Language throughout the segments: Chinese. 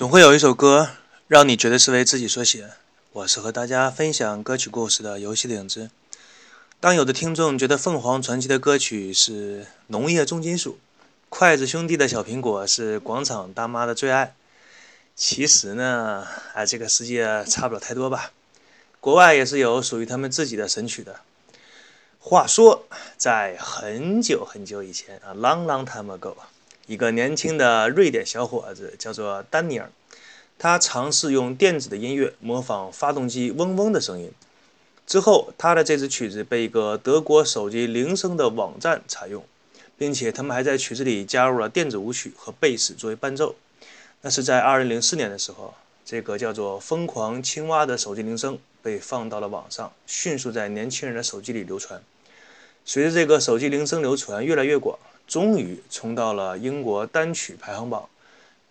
总会有一首歌让你觉得是为自己所写。我是和大家分享歌曲故事的游戏的影子。当有的听众觉得凤凰传奇的歌曲是农业重金属，筷子兄弟的小苹果是广场大妈的最爱，其实呢，哎，这个世界差不了太多吧。国外也是有属于他们自己的神曲的。话说，在很久很久以前啊，long long time ago 啊。一个年轻的瑞典小伙子叫做丹尼尔，他尝试用电子的音乐模仿发动机嗡嗡的声音。之后，他的这支曲子被一个德国手机铃声的网站采用，并且他们还在曲子里加入了电子舞曲和贝斯作为伴奏。那是在2004年的时候，这个叫做“疯狂青蛙”的手机铃声被放到了网上，迅速在年轻人的手机里流传。随着这个手机铃声流传越来越广。终于冲到了英国单曲排行榜，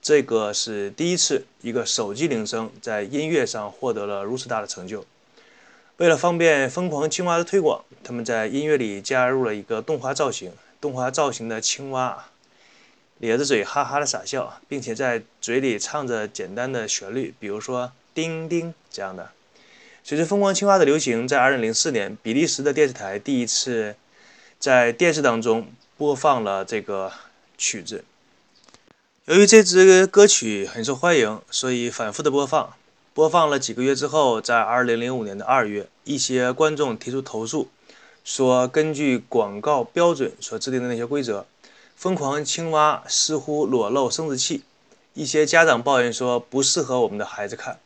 这个是第一次一个手机铃声在音乐上获得了如此大的成就。为了方便疯狂青蛙的推广，他们在音乐里加入了一个动画造型，动画造型的青蛙咧着嘴哈哈的傻笑，并且在嘴里唱着简单的旋律，比如说叮叮这样的。随着疯狂青蛙的流行，在2004年，比利时的电视台第一次在电视当中。播放了这个曲子。由于这支歌曲很受欢迎，所以反复的播放。播放了几个月之后，在2005年的2月，一些观众提出投诉，说根据广告标准所制定的那些规则，疯狂青蛙似乎裸露生殖器。一些家长抱怨说不适合我们的孩子看。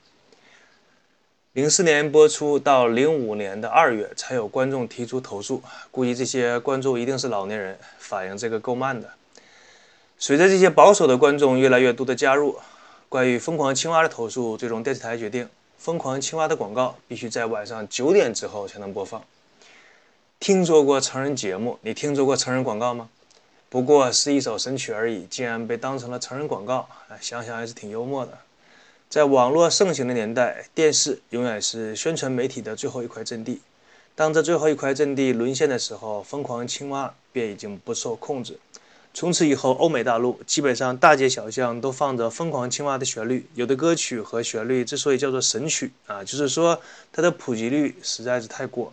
零四年播出到零五年的二月，才有观众提出投诉。估计这些观众一定是老年人，反应这个够慢的。随着这些保守的观众越来越多的加入，关于疯狂青蛙的投诉，最终电视台决定，疯狂青蛙的广告必须在晚上九点之后才能播放。听说过成人节目？你听说过成人广告吗？不过是一首神曲而已，竟然被当成了成人广告，想想还是挺幽默的。在网络盛行的年代，电视永远是宣传媒体的最后一块阵地。当这最后一块阵地沦陷的时候，疯狂青蛙便已经不受控制。从此以后，欧美大陆基本上大街小巷都放着疯狂青蛙的旋律。有的歌曲和旋律之所以叫做神曲啊，就是说它的普及率实在是太过。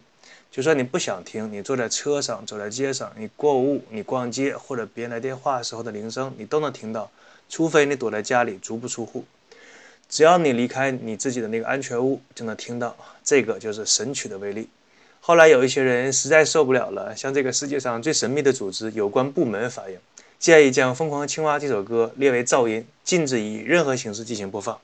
就算你不想听，你坐在车上、走在街上、你购物、你逛街或者别人来电话时候的铃声，你都能听到。除非你躲在家里，足不出户。只要你离开你自己的那个安全屋，就能听到。这个就是神曲的威力。后来有一些人实在受不了了，向这个世界上最神秘的组织有关部门反映，建议将《疯狂青蛙》这首歌列为噪音，禁止以任何形式进行播放。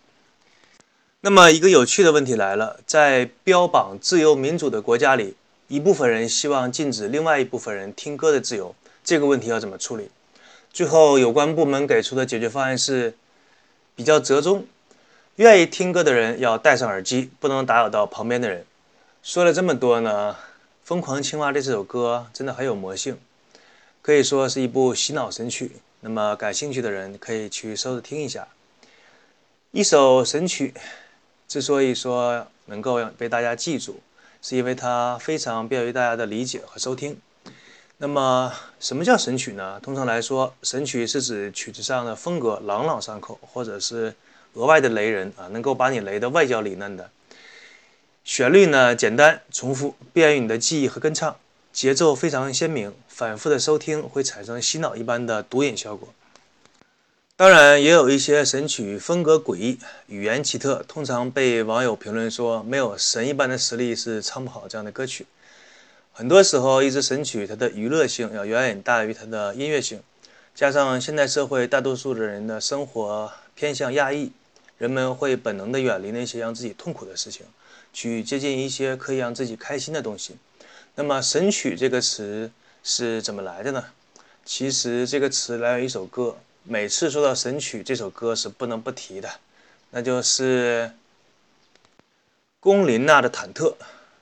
那么，一个有趣的问题来了：在标榜自由民主的国家里，一部分人希望禁止另外一部分人听歌的自由，这个问题要怎么处理？最后，有关部门给出的解决方案是比较折中。愿意听歌的人要戴上耳机，不能打扰到旁边的人。说了这么多呢，《疯狂青蛙》这首歌真的很有魔性，可以说是一部洗脑神曲。那么感兴趣的人可以去搜着听一下。一首神曲之所以说能够被大家记住，是因为它非常便于大家的理解和收听。那么什么叫神曲呢？通常来说，神曲是指曲子上的风格朗朗上口，或者是。额外的雷人啊，能够把你雷得外焦里嫩的。旋律呢简单重复，便于你的记忆和跟唱。节奏非常鲜明，反复的收听会产生洗脑一般的毒瘾效果。当然，也有一些神曲风格诡异，语言奇特，通常被网友评论说没有神一般的实力是唱不好这样的歌曲。很多时候，一支神曲它的娱乐性要远远大于它的音乐性，加上现代社会大多数的人的生活偏向压抑。人们会本能地远离那些让自己痛苦的事情，去接近一些可以让自己开心的东西。那么“神曲”这个词是怎么来的呢？其实这个词来源于一首歌，每次说到“神曲”这首歌是不能不提的，那就是龚琳娜的《忐忑》。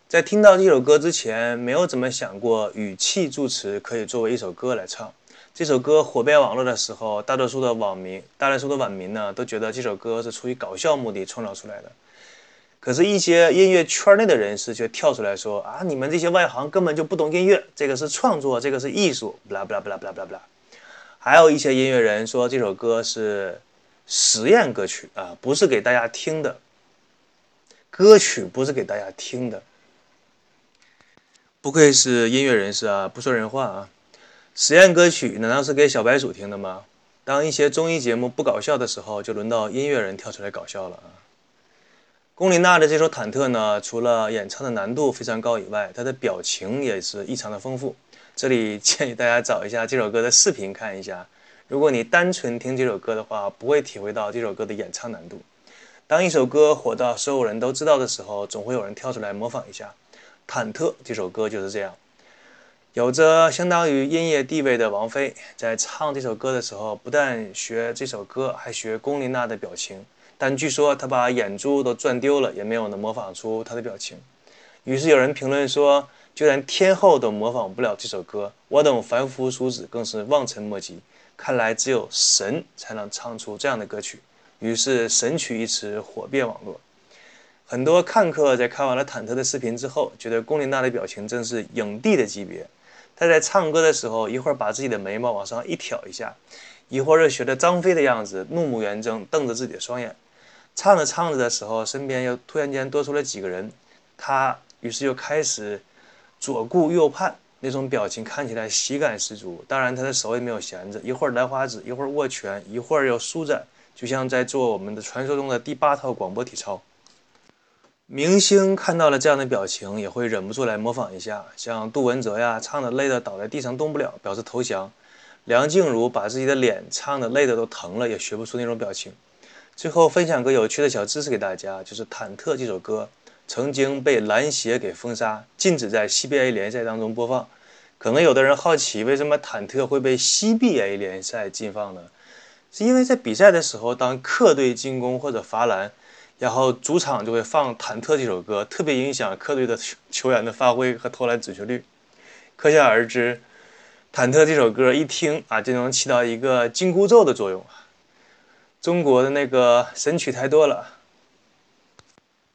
在听到这首歌之前，没有怎么想过语气助词可以作为一首歌来唱。这首歌火遍网络的时候，大多数的网民、大多数的网民呢，都觉得这首歌是出于搞笑目的创造出来的。可是，一些音乐圈内的人士却跳出来说：“啊，你们这些外行根本就不懂音乐，这个是创作，这个是艺术。”不啦不啦不啦不啦不啦不啦。还有一些音乐人说这首歌是实验歌曲啊，不是给大家听的。歌曲不是给大家听的。不愧是音乐人士啊，不说人话啊。实验歌曲难道是给小白鼠听的吗？当一些综艺节目不搞笑的时候，就轮到音乐人跳出来搞笑了啊。龚琳娜的这首《忐忑》呢，除了演唱的难度非常高以外，她的表情也是异常的丰富。这里建议大家找一下这首歌的视频看一下。如果你单纯听这首歌的话，不会体会到这首歌的演唱难度。当一首歌火到所有人都知道的时候，总会有人跳出来模仿一下。《忐忑》这首歌就是这样。有着相当于音乐地位的王菲，在唱这首歌的时候，不但学这首歌，还学龚琳娜的表情。但据说她把眼珠都转丢了，也没有能模仿出她的表情。于是有人评论说，就连天后都模仿不了这首歌，我等凡夫俗子更是望尘莫及。看来只有神才能唱出这样的歌曲。于是“神曲”一词火遍网络。很多看客在看完了《忐忑》的视频之后，觉得龚琳娜的表情真是影帝的级别。他在唱歌的时候，一会儿把自己的眉毛往上一挑一下，一会儿又学着张飞的样子，怒目圆睁，瞪着自己的双眼。唱着唱着的时候，身边又突然间多出了几个人，他于是又开始左顾右盼，那种表情看起来喜感十足。当然，他的手也没有闲着，一会儿兰花指，一会儿握拳，一会儿又舒展，就像在做我们的传说中的第八套广播体操。明星看到了这样的表情，也会忍不住来模仿一下，像杜文泽呀，唱的累得倒在地上动不了，表示投降；梁静茹把自己的脸唱的累得都疼了，也学不出那种表情。最后分享个有趣的小知识给大家，就是《忐忑》这首歌曾经被篮协给封杀，禁止在 CBA 联赛当中播放。可能有的人好奇，为什么《忐忑》会被 CBA 联赛禁放呢？是因为在比赛的时候，当客队进攻或者罚篮，然后主场就会放《忐忑》这首歌，特别影响客队的球员的发挥和投篮准确率。可想而知，《忐忑》这首歌一听啊，就能起到一个紧箍咒的作用啊。中国的那个神曲太多了。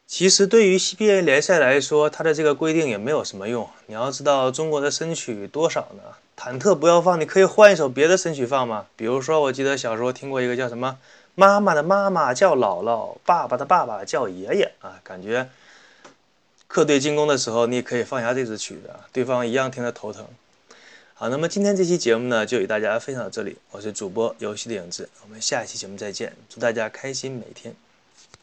其实对于 CBA 联赛来说，它的这个规定也没有什么用。你要知道中国的神曲多少呢？忐忑不要放，你可以换一首别的神曲放嘛。比如说，我记得小时候听过一个叫什么“妈妈的妈妈叫姥姥，爸爸的爸爸叫爷爷”啊，感觉客队进攻的时候，你也可以放下这支曲子，对方一样听得头疼。好，那么今天这期节目呢，就与大家分享到这里。我是主播游戏的影子，我们下一期节目再见。祝大家开心每天。